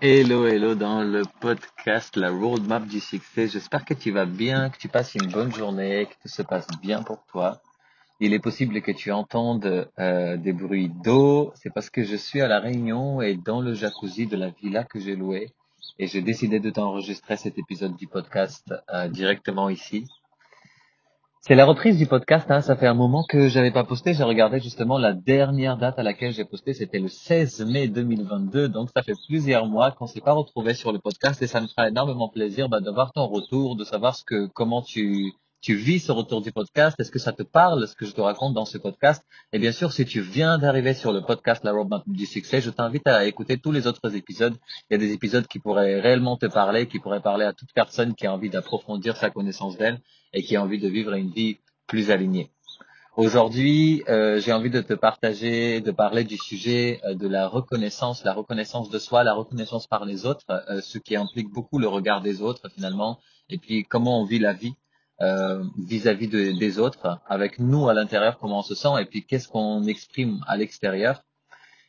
Hello, hello dans le podcast La Roadmap du succès. J'espère que tu vas bien, que tu passes une bonne journée, que tout se passe bien pour toi. Il est possible que tu entendes euh, des bruits d'eau. C'est parce que je suis à La Réunion et dans le jacuzzi de la villa que j'ai louée. Et j'ai décidé de t'enregistrer cet épisode du podcast euh, directement ici. C'est la reprise du podcast, hein. ça fait un moment que j'avais pas posté. J'ai regardé justement la dernière date à laquelle j'ai posté, c'était le 16 mai 2022. Donc ça fait plusieurs mois qu'on s'est pas retrouvé sur le podcast et ça me fera énormément plaisir bah, de voir ton retour, de savoir ce que comment tu tu vis ce retour du podcast Est-ce que ça te parle, ce que je te raconte dans ce podcast? Et bien sûr, si tu viens d'arriver sur le podcast La Roadmap du succès, je t'invite à écouter tous les autres épisodes. Il y a des épisodes qui pourraient réellement te parler, qui pourraient parler à toute personne qui a envie d'approfondir sa connaissance d'elle et qui a envie de vivre une vie plus alignée. Aujourd'hui, euh, j'ai envie de te partager, de parler du sujet euh, de la reconnaissance, la reconnaissance de soi, la reconnaissance par les autres, euh, ce qui implique beaucoup le regard des autres finalement, et puis comment on vit la vie euh, vis-à-vis des autres, avec nous à l'intérieur, comment on se sent, et puis qu'est-ce qu'on exprime à l'extérieur.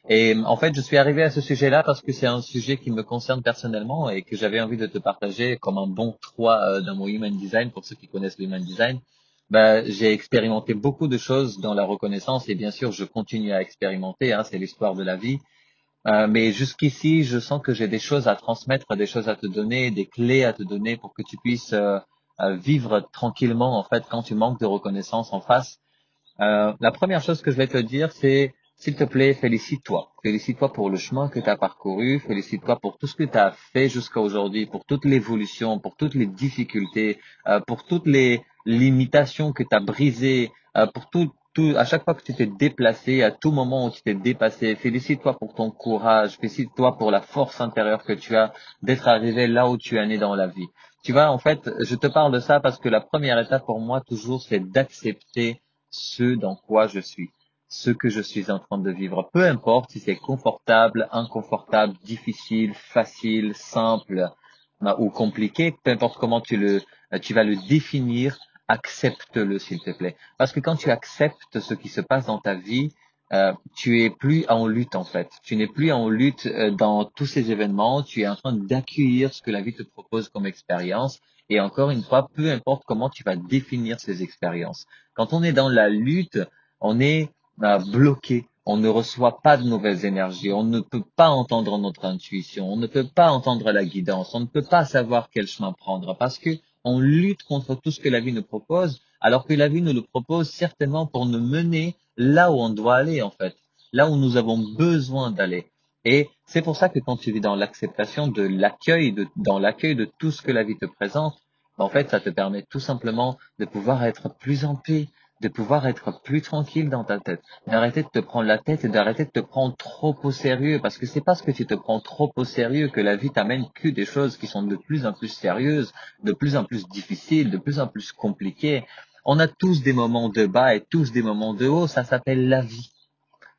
Et en fait, je suis arrivé à ce sujet-là parce que c'est un sujet qui me concerne personnellement et que j'avais envie de te partager comme un bon 3 euh, dans mon Human Design, pour ceux qui connaissent le Human Design. Ben, j'ai expérimenté beaucoup de choses dans la reconnaissance et bien sûr, je continue à expérimenter, hein, c'est l'histoire de la vie. Euh, mais jusqu'ici, je sens que j'ai des choses à transmettre, des choses à te donner, des clés à te donner pour que tu puisses euh, vivre tranquillement en fait quand tu manques de reconnaissance en face. Euh, la première chose que je vais te dire, c'est s'il te plaît, félicite-toi. Félicite-toi pour le chemin que tu as parcouru, félicite-toi pour tout ce que tu as fait jusqu'à aujourd'hui, pour toute l'évolution, pour toutes les difficultés, euh, pour toutes les limitations que tu as brisées, euh, pour tout, tout, à chaque fois que tu t'es déplacé, à tout moment où tu t'es dépassé, félicite-toi pour ton courage, félicite-toi pour la force intérieure que tu as d'être arrivé là où tu es né dans la vie. Tu vois, en fait, je te parle de ça parce que la première étape pour moi toujours, c'est d'accepter ce dans quoi je suis, ce que je suis en train de vivre. Peu importe si c'est confortable, inconfortable, difficile, facile, simple ou compliqué, peu importe comment tu le, tu vas le définir, accepte-le s'il te plaît. Parce que quand tu acceptes ce qui se passe dans ta vie, euh, tu es plus en lutte en fait. Tu n'es plus en lutte euh, dans tous ces événements. Tu es en train d'accueillir ce que la vie te propose comme expérience. Et encore une fois, peu importe comment tu vas définir ces expériences. Quand on est dans la lutte, on est euh, bloqué. On ne reçoit pas de nouvelles énergies. On ne peut pas entendre notre intuition. On ne peut pas entendre la guidance. On ne peut pas savoir quel chemin prendre parce que on lutte contre tout ce que la vie nous propose, alors que la vie nous le propose certainement pour nous mener là où on doit aller en fait, là où nous avons besoin d'aller. Et c'est pour ça que quand tu vis dans l'acceptation de l'accueil, de, dans l'accueil de tout ce que la vie te présente, ben, en fait, ça te permet tout simplement de pouvoir être plus en paix, de pouvoir être plus tranquille dans ta tête, d'arrêter de te prendre la tête et d'arrêter de te prendre trop au sérieux, parce que c'est parce que tu te prends trop au sérieux que la vie t'amène que des choses qui sont de plus en plus sérieuses, de plus en plus difficiles, de plus en plus compliquées, on a tous des moments de bas et tous des moments de haut, ça s'appelle la vie.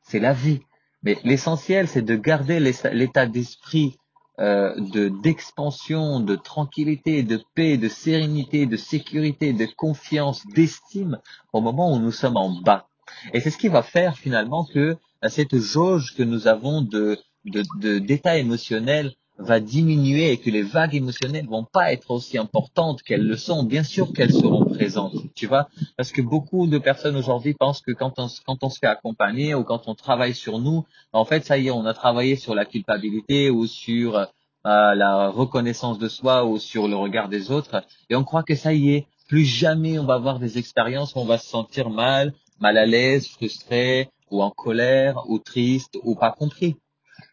C'est la vie. Mais l'essentiel, c'est de garder l'état d'esprit euh, de d'expansion, de tranquillité, de paix, de sérénité, de sécurité, de confiance, d'estime au moment où nous sommes en bas. Et c'est ce qui va faire finalement que cette jauge que nous avons de d'état émotionnel va diminuer et que les vagues émotionnelles vont pas être aussi importantes qu'elles le sont, bien sûr qu'elles seront présentes, tu vois, parce que beaucoup de personnes aujourd'hui pensent que quand on, quand on se fait accompagner ou quand on travaille sur nous, en fait, ça y est, on a travaillé sur la culpabilité ou sur euh, la reconnaissance de soi ou sur le regard des autres, et on croit que ça y est, plus jamais on va avoir des expériences où on va se sentir mal, mal à l'aise, frustré, ou en colère, ou triste, ou pas compris.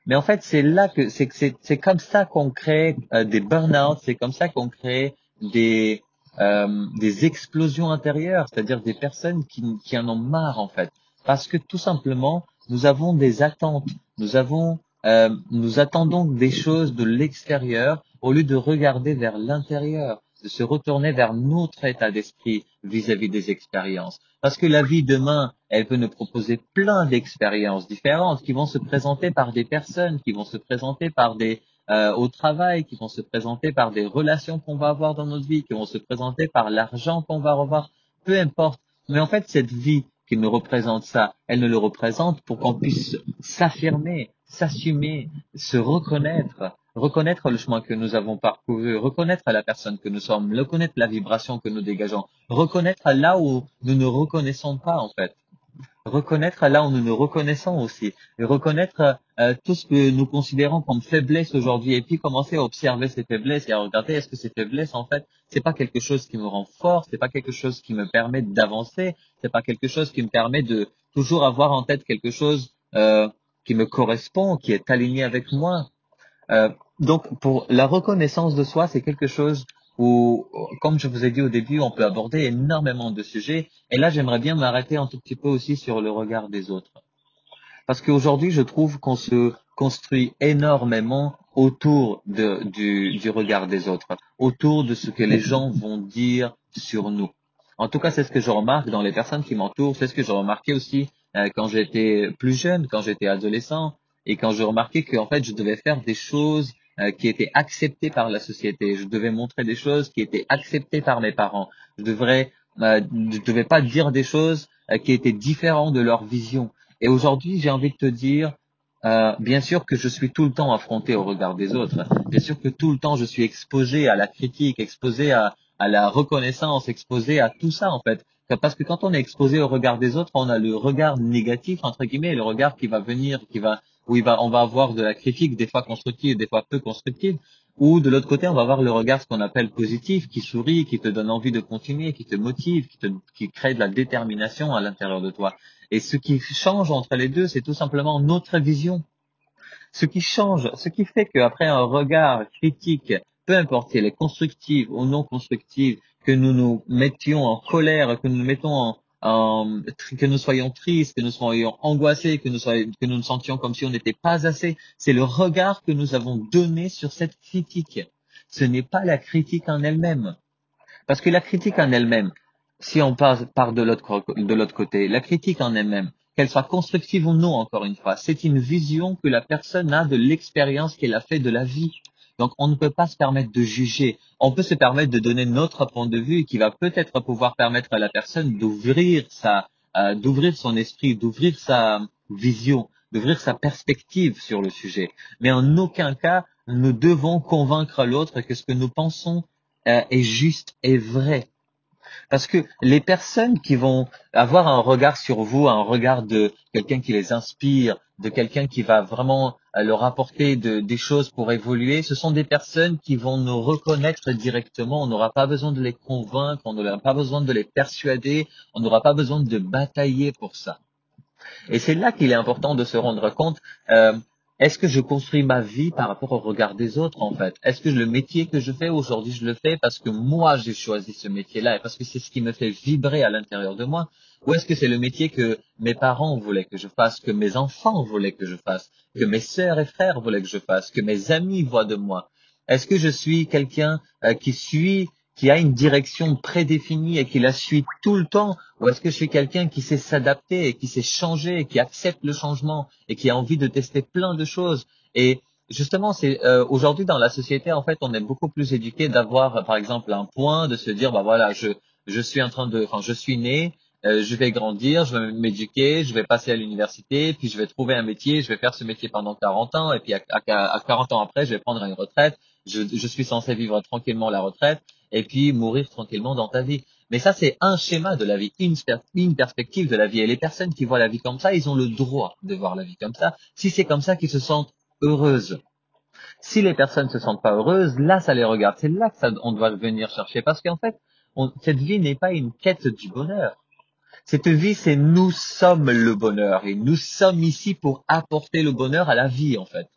Mais en fait, c'est là que c'est c'est comme ça qu'on crée euh, des burn-out, c'est comme ça qu'on crée des euh, des explosions intérieures, c'est-à-dire des personnes qui qui en ont marre en fait, parce que tout simplement nous avons des attentes, nous avons euh, nous attendons des choses de l'extérieur au lieu de regarder vers l'intérieur se retourner vers notre état d'esprit vis-à-vis des expériences. Parce que la vie demain, elle peut nous proposer plein d'expériences différentes qui vont se présenter par des personnes, qui vont se présenter par des euh, au travail, qui vont se présenter par des relations qu'on va avoir dans notre vie, qui vont se présenter par l'argent qu'on va revoir, peu importe. Mais en fait, cette vie qui nous représente ça, elle ne le représente pour qu'on puisse s'affirmer, s'assumer, se reconnaître, reconnaître le chemin que nous avons parcouru, reconnaître la personne que nous sommes, reconnaître la vibration que nous dégageons, reconnaître là où nous ne reconnaissons pas en fait. Reconnaître là où nous nous reconnaissons aussi, et reconnaître euh, tout ce que nous considérons comme faiblesse aujourd'hui, et puis commencer à observer ces faiblesses et à regarder est-ce que ces faiblesses en fait c'est pas quelque chose qui me rend fort, c'est pas quelque chose qui me permet d'avancer, c'est pas quelque chose qui me permet de toujours avoir en tête quelque chose euh, qui me correspond, qui est aligné avec moi. Euh, donc pour la reconnaissance de soi, c'est quelque chose où, comme je vous ai dit au début, on peut aborder énormément de sujets. Et là, j'aimerais bien m'arrêter un tout petit peu aussi sur le regard des autres. Parce qu'aujourd'hui, je trouve qu'on se construit énormément autour de, du, du regard des autres, autour de ce que les gens vont dire sur nous. En tout cas, c'est ce que je remarque dans les personnes qui m'entourent, c'est ce que j'ai remarqué aussi euh, quand j'étais plus jeune, quand j'étais adolescent, et quand je remarquais qu'en fait, je devais faire des choses euh, qui étaient acceptées par la société. Je devais montrer des choses qui étaient acceptées par mes parents. Je devrais, euh, je devais pas dire des choses euh, qui étaient différentes de leur vision. Et aujourd'hui, j'ai envie de te dire, euh, bien sûr que je suis tout le temps affronté au regard des autres. Bien sûr que tout le temps je suis exposé à la critique, exposé à, à la reconnaissance, exposé à tout ça en fait. Parce que quand on est exposé au regard des autres, on a le regard négatif entre guillemets, le regard qui va venir, qui va où il va, on va avoir de la critique, des fois constructive, des fois peu constructive, ou de l'autre côté, on va avoir le regard ce qu'on appelle positif, qui sourit, qui te donne envie de continuer, qui te motive, qui, te, qui crée de la détermination à l'intérieur de toi. Et ce qui change entre les deux, c'est tout simplement notre vision. Ce qui change, ce qui fait qu'après un regard critique, peu importe si elle est constructive ou non constructive, que nous nous mettions en colère, que nous nous mettons en, euh, que nous soyons tristes, que nous soyons angoissés, que nous, soyons, sentions comme si on n'était pas assez. C'est le regard que nous avons donné sur cette critique. Ce n'est pas la critique en elle-même. Parce que la critique en elle-même, si on part, part de l'autre côté, la critique en elle-même, qu'elle soit constructive ou non, encore une fois, c'est une vision que la personne a de l'expérience qu'elle a fait de la vie. Donc, on ne peut pas se permettre de juger. On peut se permettre de donner notre point de vue qui va peut-être pouvoir permettre à la personne d'ouvrir sa, euh, d'ouvrir son esprit, d'ouvrir sa vision, d'ouvrir sa perspective sur le sujet. Mais en aucun cas, nous devons convaincre l'autre que ce que nous pensons euh, est juste et vrai. Parce que les personnes qui vont avoir un regard sur vous, un regard de quelqu'un qui les inspire, de quelqu'un qui va vraiment euh, leur apporter de, des choses pour évoluer, ce sont des personnes qui vont nous reconnaître directement. On n'aura pas besoin de les convaincre, on n'aura pas besoin de les persuader, on n'aura pas besoin de batailler pour ça. Et c'est là qu'il est important de se rendre compte euh, est-ce que je construis ma vie par rapport au regard des autres en fait? Est-ce que le métier que je fais aujourd'hui, je le fais parce que moi j'ai choisi ce métier-là et parce que c'est ce qui me fait vibrer à l'intérieur de moi? Ou est-ce que c'est le métier que mes parents voulaient que je fasse, que mes enfants voulaient que je fasse, que mes sœurs et frères voulaient que je fasse, que mes amis voient de moi? Est-ce que je suis quelqu'un euh, qui suit qui a une direction prédéfinie et qui la suit tout le temps Ou est-ce que je suis quelqu'un qui sait s'adapter et qui sait changer et qui accepte le changement et qui a envie de tester plein de choses? Et justement, c'est euh, aujourd'hui dans la société, en fait, on est beaucoup plus éduqué d'avoir, par exemple, un point, de se dire, bah voilà, je je suis en train de, enfin, je suis né, euh, je vais grandir, je vais m'éduquer, je vais passer à l'université, puis je vais trouver un métier, je vais faire ce métier pendant 40 ans, et puis à, à, à 40 ans après, je vais prendre une retraite, je, suis censé vivre tranquillement la retraite, et puis mourir tranquillement dans ta vie. Mais ça, c'est un schéma de la vie, une, perspective de la vie. Et les personnes qui voient la vie comme ça, ils ont le droit de voir la vie comme ça, si c'est comme ça qu'ils se sentent heureuses. Si les personnes se sentent pas heureuses, là, ça les regarde. C'est là que on doit venir chercher. Parce qu'en fait, cette vie n'est pas une quête du bonheur. Cette vie, c'est nous sommes le bonheur. Et nous sommes ici pour apporter le bonheur à la vie, en fait.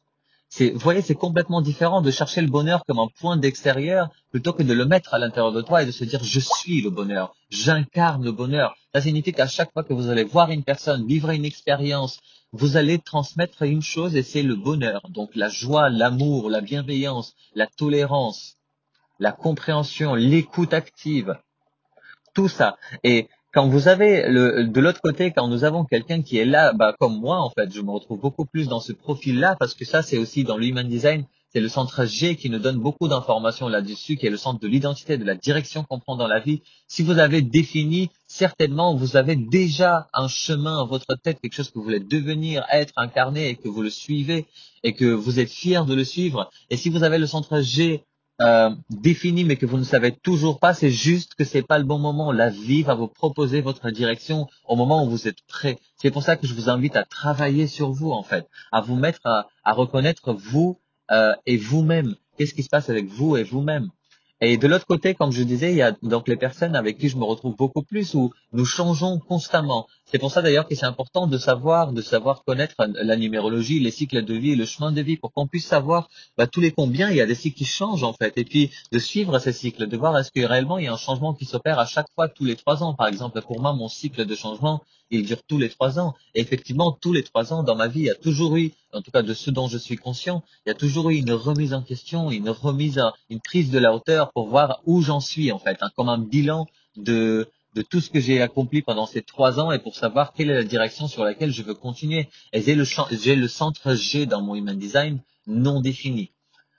C'est, vous voyez, c'est complètement différent de chercher le bonheur comme un point d'extérieur plutôt que de le mettre à l'intérieur de toi et de se dire je suis le bonheur, j'incarne le bonheur. Ça signifie qu'à chaque fois que vous allez voir une personne, vivre une expérience, vous allez transmettre une chose et c'est le bonheur. Donc la joie, l'amour, la bienveillance, la tolérance, la compréhension, l'écoute active, tout ça. Et quand vous avez le, de l'autre côté, quand nous avons quelqu'un qui est là, bah, comme moi en fait, je me retrouve beaucoup plus dans ce profil-là parce que ça c'est aussi dans l'human design, c'est le centre G qui nous donne beaucoup d'informations là-dessus, qui est le centre de l'identité, de la direction qu'on prend dans la vie. Si vous avez défini, certainement, vous avez déjà un chemin en votre tête, quelque chose que vous voulez devenir, être, incarner, et que vous le suivez, et que vous êtes fier de le suivre. Et si vous avez le centre G euh, défini mais que vous ne savez toujours pas, c'est juste que c'est pas le bon moment. La vie va vous proposer votre direction au moment où vous êtes prêt. C'est pour ça que je vous invite à travailler sur vous en fait, à vous mettre à, à reconnaître vous euh, et vous-même. Qu'est-ce qui se passe avec vous et vous-même? Et de l'autre côté, comme je disais, il y a donc les personnes avec qui je me retrouve beaucoup plus où nous changeons constamment. C'est pour ça d'ailleurs que c'est important de savoir, de savoir connaître la numérologie, les cycles de vie, le chemin de vie, pour qu'on puisse savoir bah, tous les combien il y a des cycles qui changent en fait, et puis de suivre ces cycles, de voir est-ce que réellement il y a un changement qui s'opère à chaque fois tous les trois ans. Par exemple, pour moi, mon cycle de changement, il dure tous les trois ans. Et effectivement, tous les trois ans dans ma vie, il y a toujours eu, en tout cas de ce dont je suis conscient, il y a toujours eu une remise en question, une remise, une prise de la hauteur pour voir où j'en suis en fait, hein, comme un bilan de de tout ce que j'ai accompli pendant ces trois ans et pour savoir quelle est la direction sur laquelle je veux continuer. Et j'ai le, j'ai le centre G dans mon Human Design non défini.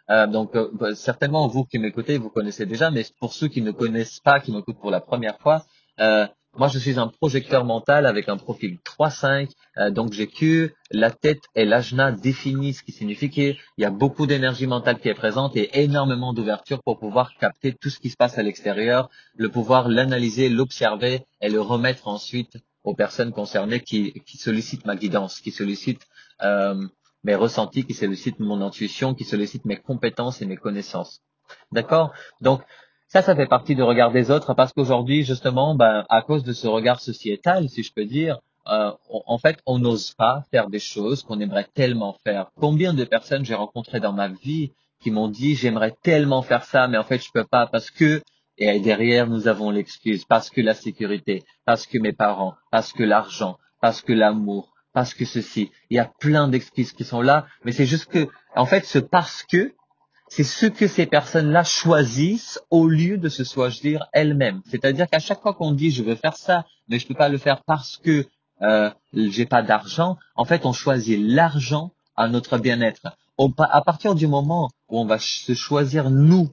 Euh, donc euh, bah, certainement vous qui m'écoutez, vous connaissez déjà, mais pour ceux qui ne connaissent pas, qui m'écoutent pour la première fois, euh, moi, je suis un projecteur mental avec un profil 3-5, euh, donc j'ai que la tête et l'ajna définis, ce qui signifie qu'il y a beaucoup d'énergie mentale qui est présente et énormément d'ouverture pour pouvoir capter tout ce qui se passe à l'extérieur, le pouvoir l'analyser, l'observer et le remettre ensuite aux personnes concernées qui, qui sollicitent ma guidance, qui sollicitent euh, mes ressentis, qui sollicitent mon intuition, qui sollicitent mes compétences et mes connaissances. D'accord? Donc, ça, ça fait partie du regard des autres parce qu'aujourd'hui, justement, ben, à cause de ce regard sociétal, si je peux dire, euh, en fait, on n'ose pas faire des choses qu'on aimerait tellement faire. Combien de personnes j'ai rencontrées dans ma vie qui m'ont dit j'aimerais tellement faire ça, mais en fait, je peux pas parce que et derrière, nous avons l'excuse parce que la sécurité, parce que mes parents, parce que l'argent, parce que l'amour, parce que ceci. Il y a plein d'excuses qui sont là, mais c'est juste que, en fait, ce parce que c'est ce que ces personnes-là choisissent au lieu de se choisir elles-mêmes. C'est-à-dire qu'à chaque fois qu'on dit je veux faire ça, mais je peux pas le faire parce que euh, j'ai pas d'argent, en fait on choisit l'argent à notre bien-être. À partir du moment où on va se choisir nous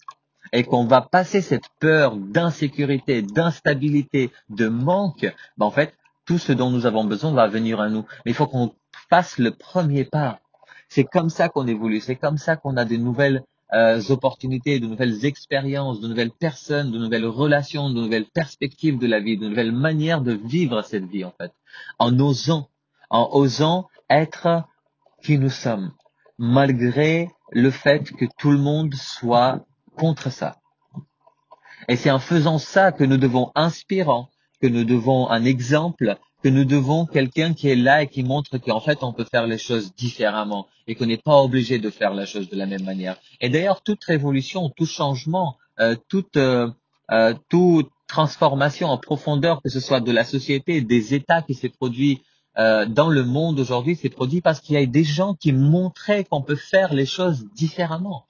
et qu'on va passer cette peur d'insécurité, d'instabilité, de manque, ben en fait tout ce dont nous avons besoin va venir à nous. Mais il faut qu'on fasse le premier pas. C'est comme ça qu'on évolue, c'est comme ça qu'on a des nouvelles euh, opportunités, de nouvelles expériences, de nouvelles personnes, de nouvelles relations, de nouvelles perspectives de la vie, de nouvelles manières de vivre cette vie en fait, en osant, en osant être qui nous sommes, malgré le fait que tout le monde soit contre ça. Et c'est en faisant ça que nous devons inspirant, que nous devons un exemple que nous devons quelqu'un qui est là et qui montre qu'en fait on peut faire les choses différemment et qu'on n'est pas obligé de faire la chose de la même manière. Et d'ailleurs toute révolution, tout changement, euh, toute euh, euh, toute transformation en profondeur, que ce soit de la société, des États qui s'est produit euh, dans le monde aujourd'hui, s'est produit parce qu'il y a des gens qui montraient qu'on peut faire les choses différemment.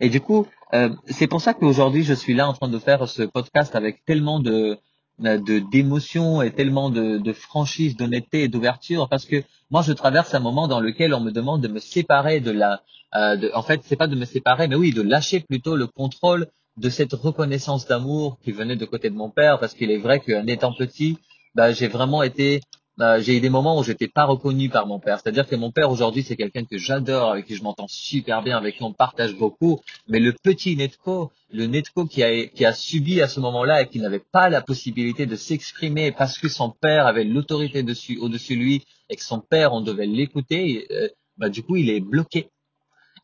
Et du coup, euh, c'est pour ça qu'aujourd'hui je suis là en train de faire ce podcast avec tellement de de d'émotion et tellement de, de franchise, d'honnêteté et d'ouverture parce que moi je traverse un moment dans lequel on me demande de me séparer de la euh, de, en fait c'est pas de me séparer mais oui de lâcher plutôt le contrôle de cette reconnaissance d'amour qui venait de côté de mon père parce qu'il est vrai qu'en étant petit bah, j'ai vraiment été bah, j'ai eu des moments où j'étais pas reconnu par mon père. C'est-à-dire que mon père aujourd'hui c'est quelqu'un que j'adore, avec qui je m'entends super bien, avec qui on partage beaucoup. Mais le petit Netco, le Netco qui a, qui a subi à ce moment-là et qui n'avait pas la possibilité de s'exprimer parce que son père avait l'autorité dessus, au-dessus de lui et que son père on devait l'écouter, euh, bah, du coup il est bloqué.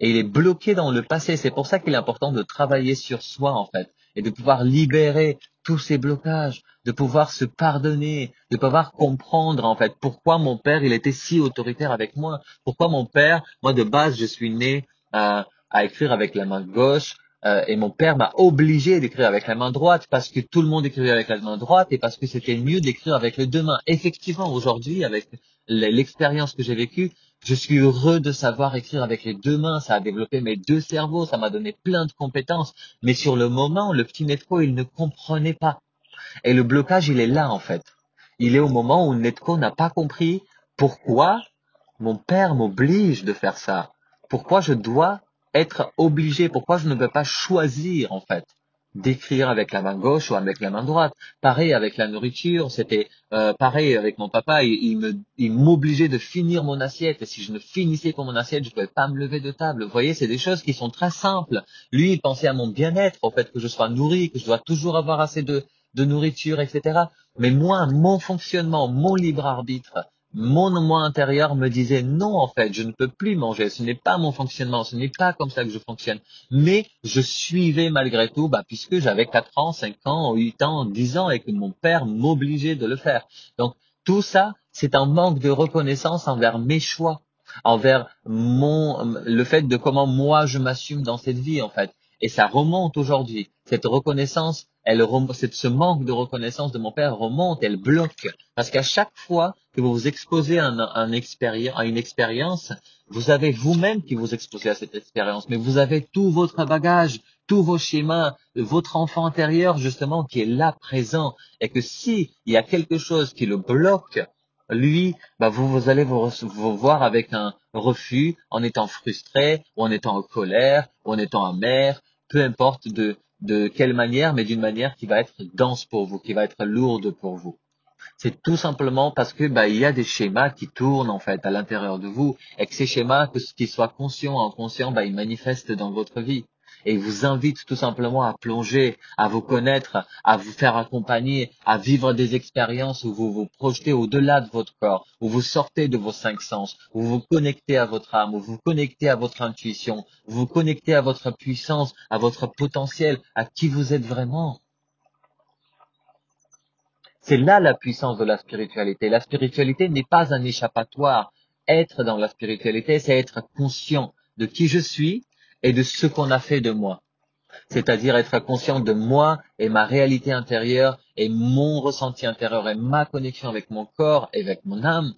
Et il est bloqué dans le passé. C'est pour ça qu'il est important de travailler sur soi en fait et de pouvoir libérer tous ces blocages, de pouvoir se pardonner, de pouvoir comprendre en fait pourquoi mon père il était si autoritaire avec moi, pourquoi mon père, moi de base je suis né à, à écrire avec la main gauche euh, et mon père m'a obligé d'écrire avec la main droite parce que tout le monde écrivait avec la main droite et parce que c'était mieux d'écrire avec les deux mains. Effectivement aujourd'hui avec l'expérience que j'ai vécue, je suis heureux de savoir écrire avec les deux mains, ça a développé mes deux cerveaux, ça m'a donné plein de compétences. Mais sur le moment, le petit Netco, il ne comprenait pas. Et le blocage, il est là, en fait. Il est au moment où Netco n'a pas compris pourquoi mon père m'oblige de faire ça. Pourquoi je dois être obligé Pourquoi je ne peux pas choisir en fait d'écrire avec la main gauche ou avec la main droite. Pareil avec la nourriture, c'était euh, pareil avec mon papa, il, il me, il m'obligeait de finir mon assiette. Et si je ne finissais pas mon assiette, je pouvais pas me lever de table. Vous voyez, c'est des choses qui sont très simples. Lui, il pensait à mon bien-être, au fait que je sois nourri, que je dois toujours avoir assez de, de nourriture, etc. Mais moi, mon fonctionnement, mon libre arbitre, mon moi intérieur me disait non en fait, je ne peux plus manger, ce n'est pas mon fonctionnement, ce n'est pas comme ça que je fonctionne. Mais je suivais malgré tout, bah, puisque j'avais 4 ans, 5 ans, 8 ans, 10 ans et que mon père m'obligeait de le faire. Donc tout ça, c'est un manque de reconnaissance envers mes choix, envers mon le fait de comment moi je m'assume dans cette vie en fait. Et ça remonte aujourd'hui. Cette reconnaissance, elle ce manque de reconnaissance de mon père remonte, elle bloque. Parce qu'à chaque fois que vous vous exposez à, un à une expérience, vous avez vous-même qui vous exposez à cette expérience, mais vous avez tout votre bagage, tous vos schémas, votre enfant intérieur justement qui est là présent, et que si il y a quelque chose qui le bloque, lui, bah vous, vous allez vous, vous, voir avec un refus, en étant frustré, ou en étant en colère, ou en étant amer, peu importe de, de quelle manière, mais d'une manière qui va être dense pour vous, qui va être lourde pour vous. C'est tout simplement parce que bah, il y a des schémas qui tournent en fait à l'intérieur de vous et que ces schémas, que qu'ils soient conscients ou inconscients, bah, ils manifestent dans votre vie et vous invite tout simplement à plonger, à vous connaître, à vous faire accompagner, à vivre des expériences où vous vous projetez au-delà de votre corps, où vous sortez de vos cinq sens, où vous connectez à votre âme, où vous connectez à votre intuition, où vous connectez à votre puissance, à votre potentiel, à qui vous êtes vraiment. C'est là la puissance de la spiritualité. La spiritualité n'est pas un échappatoire. Être dans la spiritualité, c'est être conscient de qui je suis, et de ce qu'on a fait de moi. C'est-à-dire être conscient de moi et ma réalité intérieure et mon ressenti intérieur et ma connexion avec mon corps et avec mon âme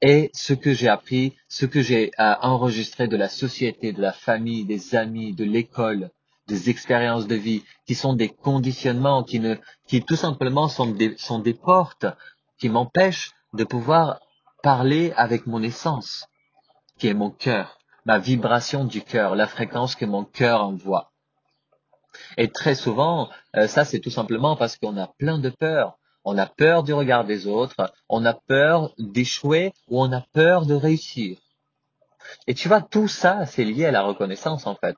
et ce que j'ai appris, ce que j'ai enregistré de la société, de la famille, des amis, de l'école, des expériences de vie, qui sont des conditionnements, qui ne, qui tout simplement sont des, sont des portes qui m'empêchent de pouvoir parler avec mon essence, qui est mon cœur ma vibration du cœur, la fréquence que mon cœur envoie. Et très souvent, euh, ça c'est tout simplement parce qu'on a plein de peurs. On a peur du regard des autres, on a peur d'échouer ou on a peur de réussir. Et tu vois, tout ça, c'est lié à la reconnaissance en fait.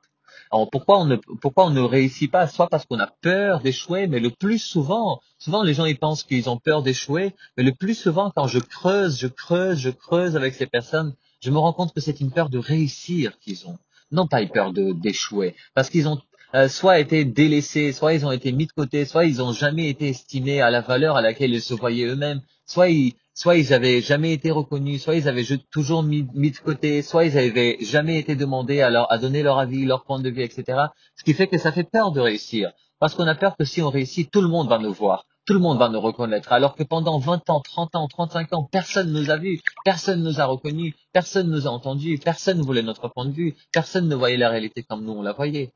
Alors pourquoi on ne pourquoi on ne réussit pas? Soit parce qu'on a peur d'échouer, mais le plus souvent, souvent les gens ils pensent qu'ils ont peur d'échouer, mais le plus souvent quand je creuse, je creuse, je creuse avec ces personnes, je me rends compte que c'est une peur de réussir qu'ils ont, non pas une peur d'échouer, parce qu'ils ont euh, soit été délaissés, soit ils ont été mis de côté, soit ils n'ont jamais été estimés à la valeur à laquelle ils se voyaient eux-mêmes, soit ils soit ils avaient jamais été reconnus, soit ils avaient toujours mis, mis de côté, soit ils avaient jamais été demandés à, leur, à donner leur avis, leur point de vue, etc. Ce qui fait que ça fait peur de réussir, parce qu'on a peur que si on réussit, tout le monde va nous voir tout le monde va nous reconnaître. Alors que pendant 20 ans, 30 ans, 35 ans, personne ne nous a vus, personne ne nous a reconnus, personne ne nous a entendus, personne ne voulait notre point de vue, personne ne voyait la réalité comme nous on la voyait.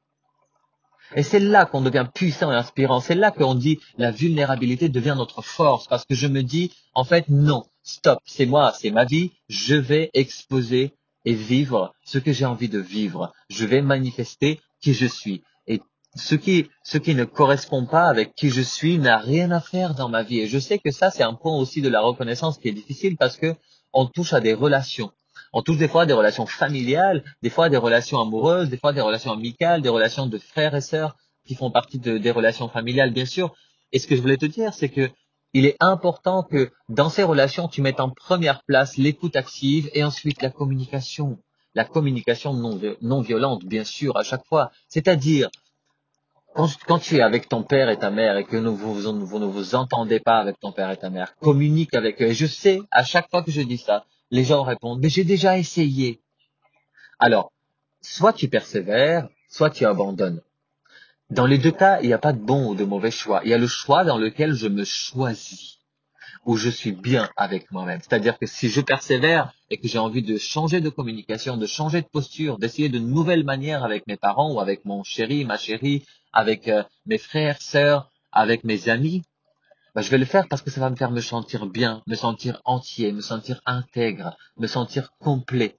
Et c'est là qu'on devient puissant et inspirant. C'est là qu'on dit la vulnérabilité devient notre force parce que je me dis, en fait, non, stop, c'est moi, c'est ma vie, je vais exposer et vivre ce que j'ai envie de vivre. Je vais manifester qui je suis ce qui, ce qui ne correspond pas avec qui je suis n'a rien à faire dans ma vie. Et je sais que ça, c'est un point aussi de la reconnaissance qui est difficile parce que on touche à des relations. On touche des fois à des relations familiales, des fois à des relations amoureuses, des fois à des relations amicales, des relations de frères et sœurs qui font partie de, des relations familiales, bien sûr. Et ce que je voulais te dire, c'est que il est important que dans ces relations, tu mettes en première place l'écoute active et ensuite la communication. La communication non, non violente, bien sûr, à chaque fois. C'est-à-dire, quand, tu es avec ton père et ta mère et que vous, ne vous entendez pas avec ton père et ta mère, communique avec eux. Et je sais, à chaque fois que je dis ça, les gens répondent, mais j'ai déjà essayé. Alors, soit tu persévères, soit tu abandonnes. Dans les deux cas, il n'y a pas de bon ou de mauvais choix. Il y a le choix dans lequel je me choisis où je suis bien avec moi-même. C'est-à-dire que si je persévère et que j'ai envie de changer de communication, de changer de posture, d'essayer de nouvelles manières avec mes parents ou avec mon chéri, ma chérie, avec euh, mes frères, sœurs, avec mes amis, bah, je vais le faire parce que ça va me faire me sentir bien, me sentir entier, me sentir intègre, me sentir complet.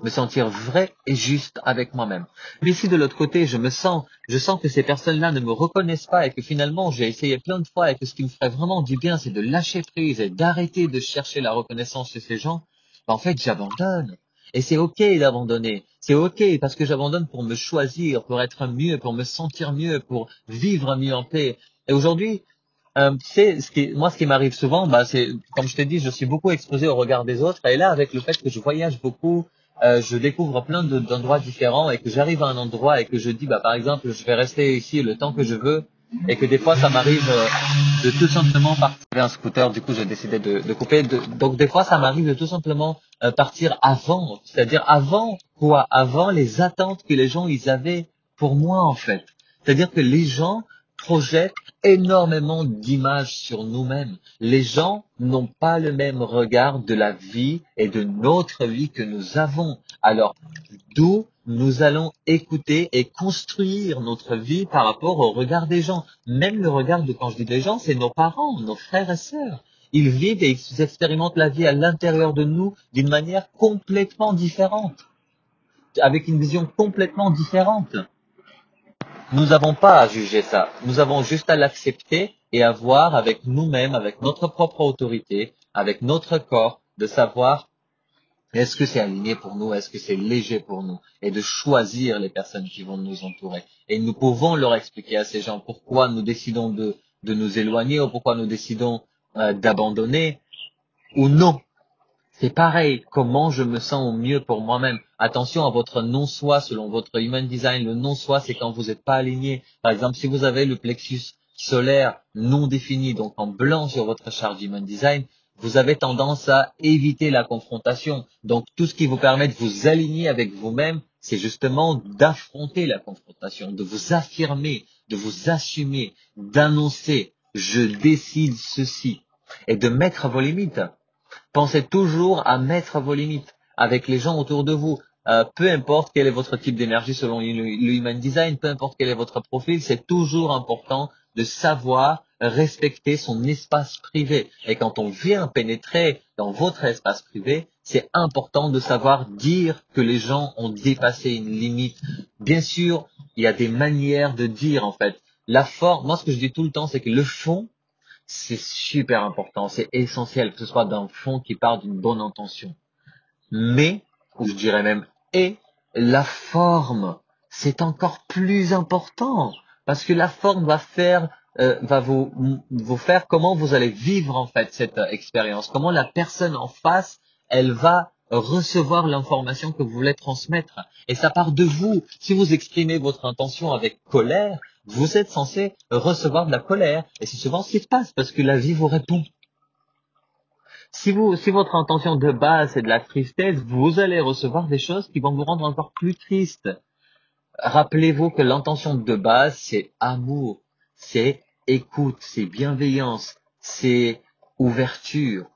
me sentir vrai et juste avec moi-même. Mais si de l'autre côté, je me sens, je sens que ces personnes-là ne me reconnaissent pas et que finalement j'ai essayé plein de fois et que ce qui me ferait vraiment du bien, c'est de lâcher prise et d'arrêter de chercher la reconnaissance chez ces gens, ben, en fait, j'abandonne. Et c'est ok d'abandonner. C'est ok parce que j'abandonne pour me choisir, pour être mieux, pour me sentir mieux, pour vivre mieux en paix. Et aujourd'hui, euh, c'est ce qui, moi, ce qui m'arrive souvent, bah, c'est comme je t'ai dit, je suis beaucoup exposé au regard des autres. Et là, avec le fait que je voyage beaucoup, euh, je découvre plein d'endroits différents et que j'arrive à un endroit et que je dis, bah, par exemple, je vais rester ici le temps que je veux et que des fois, ça m'arrive euh, de tout simplement partir un scooter. Du coup, j'ai décidé de, couper. Donc, des fois, ça m'arrive de tout simplement euh, partir avant, c'est-à-dire avant quoi? Avant les attentes que les gens ils avaient pour moi, en fait. C'est-à-dire que les gens projettent énormément d'images sur nous-mêmes. Les gens n'ont pas le même regard de la vie et de notre vie que nous avons. Alors, d'où nous allons écouter et construire notre vie par rapport au regard des gens. Même le regard de, quand je dis des gens, c'est nos parents, nos frères et sœurs. Ils vivent et ils expérimentent la vie à l'intérieur de nous d'une manière complètement différente, avec une vision complètement différente. Nous n'avons pas à juger ça. Nous avons juste à l'accepter et à voir avec nous-mêmes, avec notre propre autorité, avec notre corps, de savoir est-ce que c'est aligné pour nous, est-ce que c'est léger pour nous, et de choisir les personnes qui vont nous entourer. Et nous pouvons leur expliquer à ces gens pourquoi nous décidons de, de nous éloigner ou pourquoi nous décidons euh, d'abandonner ou non. C'est pareil, comment je me sens au mieux pour moi-même. Attention à votre non-soi selon votre human design. Le non-soi, c'est quand vous n'êtes pas aligné. Par exemple, si vous avez le plexus solaire non défini, donc en blanc sur votre charte human design, vous avez tendance à éviter la confrontation. Donc tout ce qui vous permet de vous aligner avec vous-même, c'est justement d'affronter la confrontation, de vous affirmer, de vous assumer, d'annoncer, je décide ceci, et de mettre vos limites. Pensez toujours à mettre vos limites avec les gens autour de vous. Euh, peu importe quel est votre type d'énergie selon le Human Design, peu importe quel est votre profil, c'est toujours important de savoir respecter son espace privé. Et quand on vient pénétrer dans votre espace privé, c'est important de savoir dire que les gens ont dépassé une limite. Bien sûr, il y a des manières de dire en fait. La forme, moi ce que je dis tout le temps, c'est que le fond c'est super important, c'est essentiel que ce soit d'un fond qui part d'une bonne intention. Mais, ou je dirais même, et la forme, c'est encore plus important parce que la forme va faire, euh, va vous, vous faire comment vous allez vivre en fait cette expérience, comment la personne en face, elle va recevoir l'information que vous voulez transmettre. Et ça part de vous. Si vous exprimez votre intention avec colère, vous êtes censé recevoir de la colère. Et c'est souvent ce qui se passe parce que la vie vous répond. Si, vous, si votre intention de base est de la tristesse, vous allez recevoir des choses qui vont vous rendre encore plus triste. Rappelez-vous que l'intention de base, c'est amour, c'est écoute, c'est bienveillance, c'est ouverture.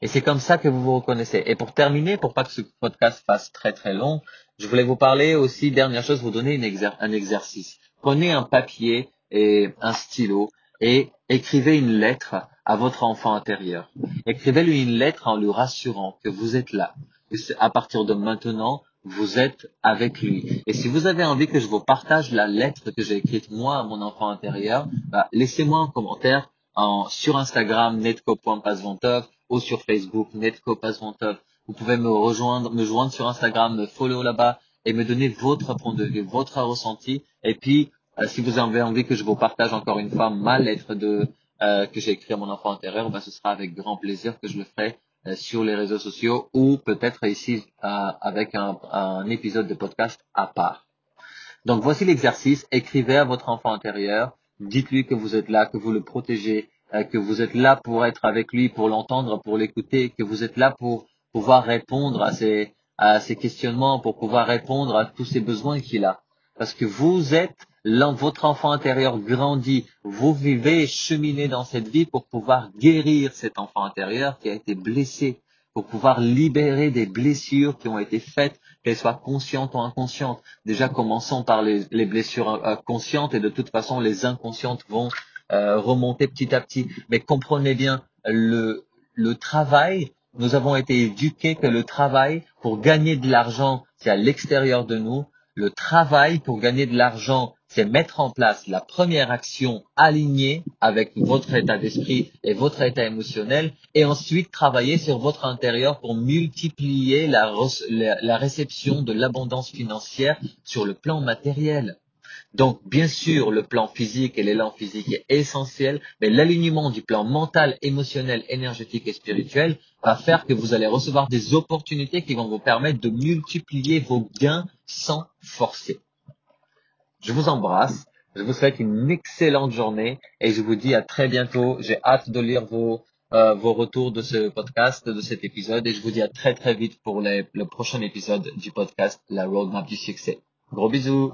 Et c'est comme ça que vous vous reconnaissez. Et pour terminer, pour pas que ce podcast fasse très très long, je voulais vous parler aussi, dernière chose, vous donner un exercice. Prenez un papier et un stylo et écrivez une lettre à votre enfant intérieur. Écrivez-lui une lettre en lui rassurant que vous êtes là. à partir de maintenant, vous êtes avec lui. Et si vous avez envie que je vous partage la lettre que j'ai écrite moi à mon enfant intérieur, bah, laissez-moi un commentaire en, sur Instagram netco.pasventov ou sur Facebook Netco Vous pouvez me rejoindre, me joindre sur Instagram, me follow là-bas et me donner votre point de vue, votre ressenti. Et puis, euh, si vous avez envie que je vous partage encore une fois ma lettre de euh, que j'ai écrit à mon enfant intérieur, ben, ce sera avec grand plaisir que je le ferai euh, sur les réseaux sociaux ou peut-être ici avec un, un épisode de podcast à part. Donc voici l'exercice. Écrivez à votre enfant intérieur. Dites-lui que vous êtes là, que vous le protégez, euh, que vous êtes là pour être avec lui, pour l'entendre, pour l'écouter, que vous êtes là pour pouvoir répondre à ses, à ses questionnements, pour pouvoir répondre à tous ses besoins qu'il a. Parce que vous êtes votre enfant intérieur grandit, vous vivez et cheminez dans cette vie pour pouvoir guérir cet enfant intérieur qui a été blessé, pour pouvoir libérer des blessures qui ont été faites, qu'elles soient conscientes ou inconscientes. Déjà, commençons par les, les blessures euh, conscientes et de toute façon, les inconscientes vont euh, remonter petit à petit. Mais comprenez bien, le, travail nous avons été éduqués que le travail pour gagner de l'argent, c'est à l'extérieur de nous. Le travail pour gagner de l'argent, c'est mettre en place la première action alignée avec votre état d'esprit et votre état émotionnel et ensuite travailler sur votre intérieur pour multiplier la réception de l'abondance financière sur le plan matériel. Donc, bien sûr, le plan physique et l'élan physique est essentiel, mais l'alignement du plan mental, émotionnel, énergétique et spirituel va faire que vous allez recevoir des opportunités qui vont vous permettre de multiplier vos gains sans forcer. Je vous embrasse. Je vous souhaite une excellente journée et je vous dis à très bientôt. J'ai hâte de lire vos, euh, vos retours de ce podcast, de cet épisode et je vous dis à très très vite pour le prochain épisode du podcast La Roadmap du succès. Gros bisous